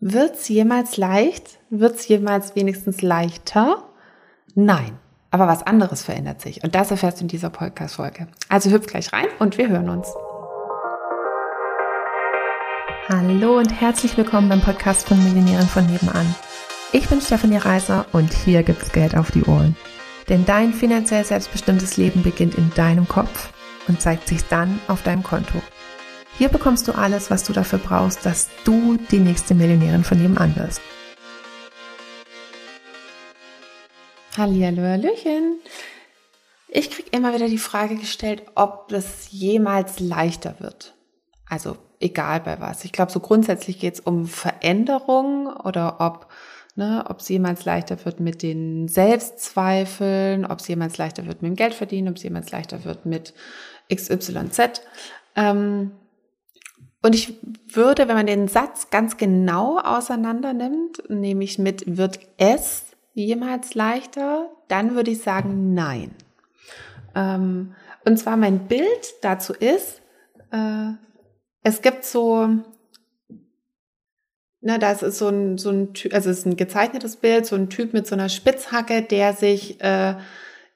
Wird's jemals leicht? Wird's jemals wenigstens leichter? Nein. Aber was anderes verändert sich. Und das erfährst du in dieser Podcast-Folge. Also hüpf gleich rein und wir hören uns. Hallo und herzlich willkommen beim Podcast von Millionären von nebenan. Ich bin Stefanie Reiser und hier gibt's Geld auf die Ohren. Denn dein finanziell selbstbestimmtes Leben beginnt in deinem Kopf und zeigt sich dann auf deinem Konto. Hier bekommst du alles, was du dafür brauchst, dass du die nächste Millionärin von nebenan wirst. Hallihallo, Hallöchen. Ich kriege immer wieder die Frage gestellt, ob das jemals leichter wird. Also egal bei was. Ich glaube, so grundsätzlich geht es um Veränderung oder ob ne, ob es jemals leichter wird mit den Selbstzweifeln, ob es jemals leichter wird mit dem Geldverdienen, ob es jemals leichter wird mit XYZ. Ähm, und ich würde, wenn man den Satz ganz genau auseinander nimmt, nämlich mit wird es jemals leichter, dann würde ich sagen nein. Ähm, und zwar mein Bild dazu ist, äh, es gibt so, na, das ist so ein, so ein Typ, also es ist ein gezeichnetes Bild, so ein Typ mit so einer Spitzhacke, der sich äh,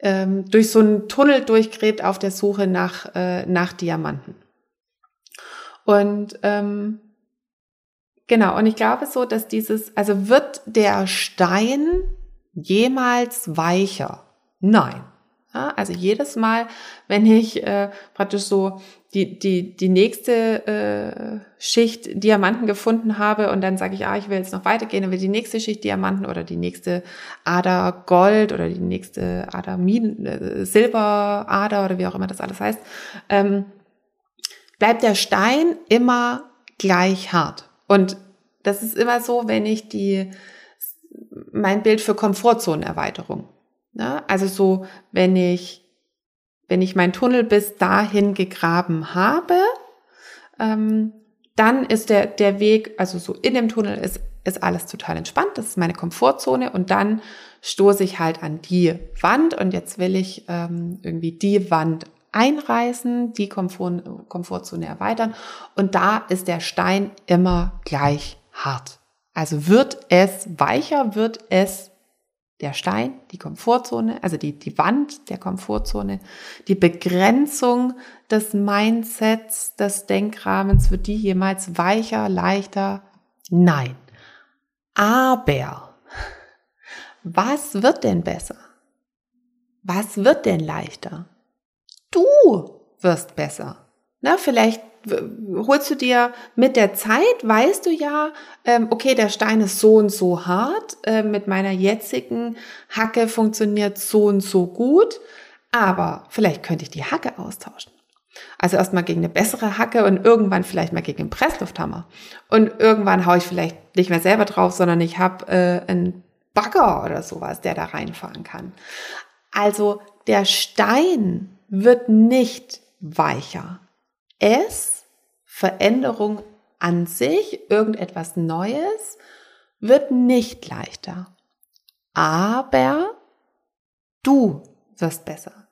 ähm, durch so einen Tunnel durchgräbt auf der Suche nach, äh, nach Diamanten. Und ähm, genau, und ich glaube so, dass dieses, also wird der Stein jemals weicher? Nein. Ja, also jedes Mal, wenn ich äh, praktisch so die, die, die nächste äh, Schicht Diamanten gefunden habe und dann sage ich, ah, ich will jetzt noch weitergehen, dann will die nächste Schicht Diamanten oder die nächste Ader Gold oder die nächste Ader Minen, äh, Silberader oder wie auch immer das alles heißt, ähm, bleibt der Stein immer gleich hart. Und das ist immer so, wenn ich die, mein Bild für Komfortzonenerweiterung. Ne? Also so, wenn ich, wenn ich meinen Tunnel bis dahin gegraben habe, ähm, dann ist der, der Weg, also so in dem Tunnel ist, ist alles total entspannt. Das ist meine Komfortzone und dann stoße ich halt an die Wand und jetzt will ich ähm, irgendwie die Wand einreißen, die Komfort, Komfortzone erweitern und da ist der Stein immer gleich hart. Also wird es weicher, wird es der Stein, die Komfortzone, also die, die Wand der Komfortzone, die Begrenzung des Mindsets, des Denkrahmens, wird die jemals weicher, leichter? Nein. Aber was wird denn besser? Was wird denn leichter? Du wirst besser. Na, vielleicht holst du dir mit der Zeit, weißt du ja, ähm, okay, der Stein ist so und so hart, äh, mit meiner jetzigen Hacke funktioniert so und so gut, aber vielleicht könnte ich die Hacke austauschen. Also erstmal gegen eine bessere Hacke und irgendwann vielleicht mal gegen einen Presslufthammer. Und irgendwann haue ich vielleicht nicht mehr selber drauf, sondern ich habe äh, einen Bagger oder sowas, der da reinfahren kann. Also der Stein wird nicht weicher. Es, Veränderung an sich, irgendetwas Neues, wird nicht leichter. Aber du wirst besser.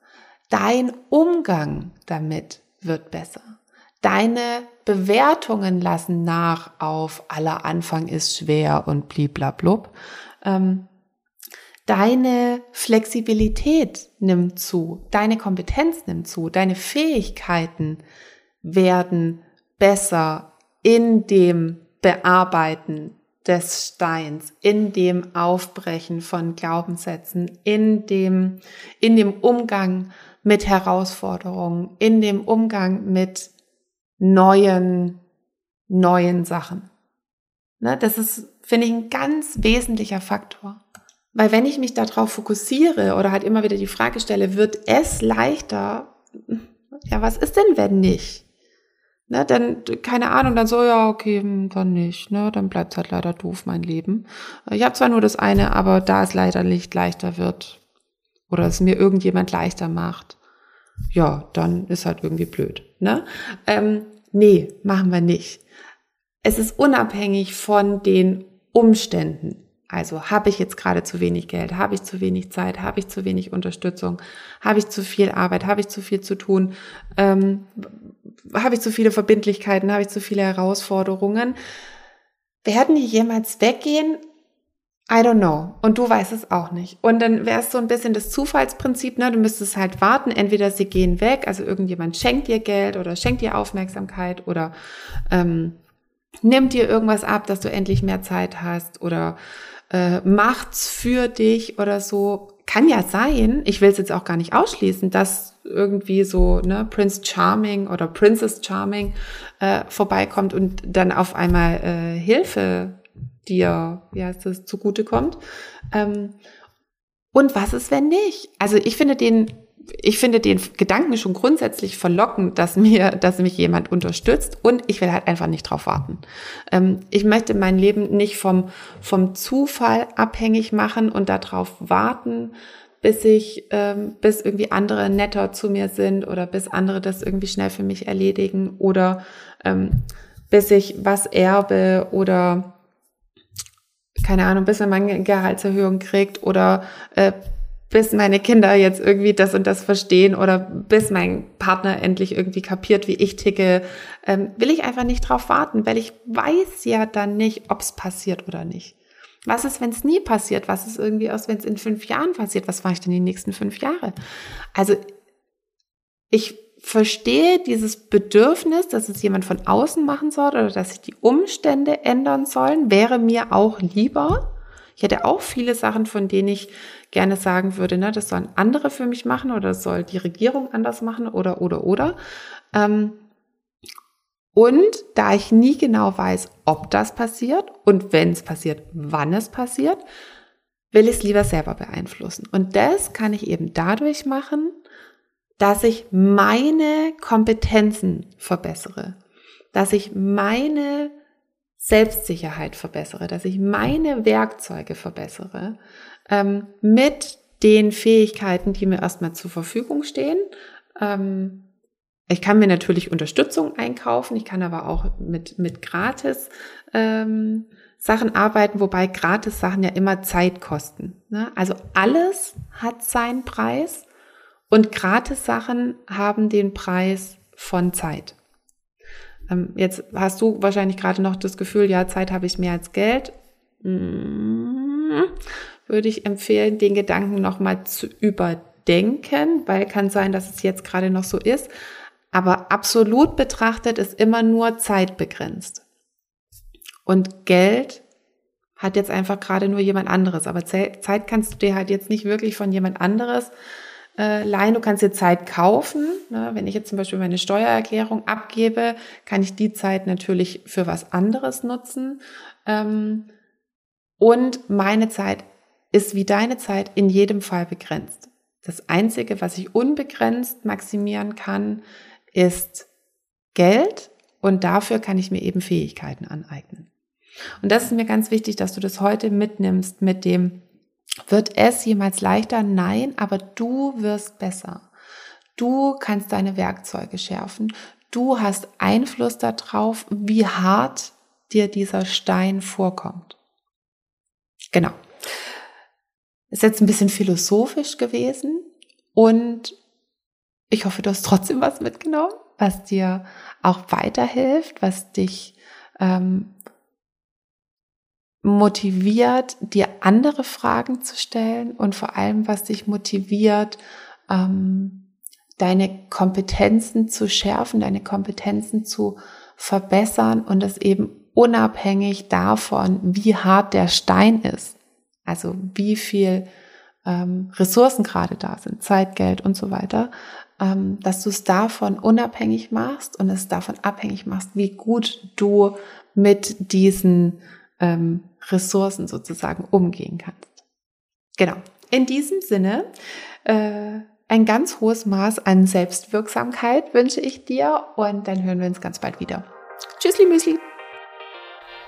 Dein Umgang damit wird besser. Deine Bewertungen lassen nach auf aller Anfang ist schwer und bliblablub. Ähm, Deine Flexibilität nimmt zu, deine Kompetenz nimmt zu, deine Fähigkeiten werden besser in dem Bearbeiten des Steins, in dem Aufbrechen von Glaubenssätzen, in dem, in dem Umgang mit Herausforderungen, in dem Umgang mit neuen, neuen Sachen. Ne, das ist, finde ich, ein ganz wesentlicher Faktor. Weil wenn ich mich darauf fokussiere oder halt immer wieder die Frage stelle, wird es leichter? Ja, was ist denn, wenn nicht? Ne, dann, keine Ahnung, dann so, ja, okay, hm, dann nicht, ne, dann bleibt halt leider doof, mein Leben. Ich habe zwar nur das eine, aber da es leider nicht leichter wird oder es mir irgendjemand leichter macht, ja, dann ist halt irgendwie blöd, ne? Ähm, nee, machen wir nicht. Es ist unabhängig von den Umständen. Also habe ich jetzt gerade zu wenig Geld, habe ich zu wenig Zeit, habe ich zu wenig Unterstützung, habe ich zu viel Arbeit, habe ich zu viel zu tun, ähm, habe ich zu viele Verbindlichkeiten, habe ich zu viele Herausforderungen. werden die jemals weggehen? I don't know. Und du weißt es auch nicht. Und dann wäre es so ein bisschen das Zufallsprinzip, ne? Du müsstest halt warten, entweder sie gehen weg, also irgendjemand schenkt dir Geld oder schenkt dir Aufmerksamkeit oder ähm, nimmt dir irgendwas ab, dass du endlich mehr Zeit hast oder äh, macht's für dich oder so. Kann ja sein, ich will es jetzt auch gar nicht ausschließen, dass irgendwie so ne, Prince Charming oder Princess Charming äh, vorbeikommt und dann auf einmal äh, Hilfe dir, wie heißt das, zugutekommt. Ähm, und was ist, wenn nicht? Also ich finde den, ich finde den Gedanken schon grundsätzlich verlockend, dass mir, dass mich jemand unterstützt und ich will halt einfach nicht drauf warten. Ähm, ich möchte mein Leben nicht vom, vom Zufall abhängig machen und darauf warten, bis ich, ähm, bis irgendwie andere netter zu mir sind oder bis andere das irgendwie schnell für mich erledigen oder ähm, bis ich was erbe oder keine Ahnung, bis man meine Gehaltserhöhung kriegt oder äh, bis meine Kinder jetzt irgendwie das und das verstehen oder bis mein Partner endlich irgendwie kapiert, wie ich ticke, ähm, will ich einfach nicht drauf warten, weil ich weiß ja dann nicht, ob es passiert oder nicht. Was ist, wenn es nie passiert? Was ist irgendwie aus, wenn es in fünf Jahren passiert? Was mache ich denn die nächsten fünf Jahre? Also ich verstehe dieses Bedürfnis, dass es jemand von außen machen soll oder dass sich die Umstände ändern sollen, wäre mir auch lieber. Ich hätte auch viele Sachen, von denen ich gerne sagen würde, ne, das sollen andere für mich machen oder das soll die Regierung anders machen oder, oder, oder. Ähm, und da ich nie genau weiß, ob das passiert und wenn es passiert, wann es passiert, will ich es lieber selber beeinflussen. Und das kann ich eben dadurch machen, dass ich meine Kompetenzen verbessere, dass ich meine Selbstsicherheit verbessere, dass ich meine Werkzeuge verbessere ähm, mit den Fähigkeiten, die mir erstmal zur Verfügung stehen. Ähm, ich kann mir natürlich Unterstützung einkaufen, ich kann aber auch mit, mit gratis ähm, Sachen arbeiten, wobei gratis Sachen ja immer Zeit kosten. Ne? Also alles hat seinen Preis und Gratis-Sachen haben den Preis von Zeit. Ähm, jetzt hast du wahrscheinlich gerade noch das Gefühl, ja, Zeit habe ich mehr als Geld. Hm, würde ich empfehlen, den Gedanken nochmal zu überdenken, weil kann sein, dass es jetzt gerade noch so ist. Aber absolut betrachtet ist immer nur Zeit begrenzt. Und Geld hat jetzt einfach gerade nur jemand anderes. Aber Zeit kannst du dir halt jetzt nicht wirklich von jemand anderes äh, leihen. Du kannst dir Zeit kaufen. Ne? Wenn ich jetzt zum Beispiel meine Steuererklärung abgebe, kann ich die Zeit natürlich für was anderes nutzen. Ähm, und meine Zeit ist wie deine Zeit in jedem Fall begrenzt. Das Einzige, was ich unbegrenzt maximieren kann, ist Geld und dafür kann ich mir eben Fähigkeiten aneignen. Und das ist mir ganz wichtig, dass du das heute mitnimmst mit dem, wird es jemals leichter? Nein, aber du wirst besser. Du kannst deine Werkzeuge schärfen. Du hast Einfluss darauf, wie hart dir dieser Stein vorkommt. Genau. Ist jetzt ein bisschen philosophisch gewesen und ich hoffe, du hast trotzdem was mitgenommen, was dir auch weiterhilft, was dich ähm, motiviert, dir andere Fragen zu stellen und vor allem, was dich motiviert, ähm, deine Kompetenzen zu schärfen, deine Kompetenzen zu verbessern und das eben unabhängig davon, wie hart der Stein ist. Also wie viel ähm, Ressourcen gerade da sind, Zeit, Geld und so weiter, ähm, dass du es davon unabhängig machst und es davon abhängig machst, wie gut du mit diesen ähm, Ressourcen sozusagen umgehen kannst. Genau. In diesem Sinne, äh, ein ganz hohes Maß an Selbstwirksamkeit wünsche ich dir und dann hören wir uns ganz bald wieder. Tschüssli Müsli.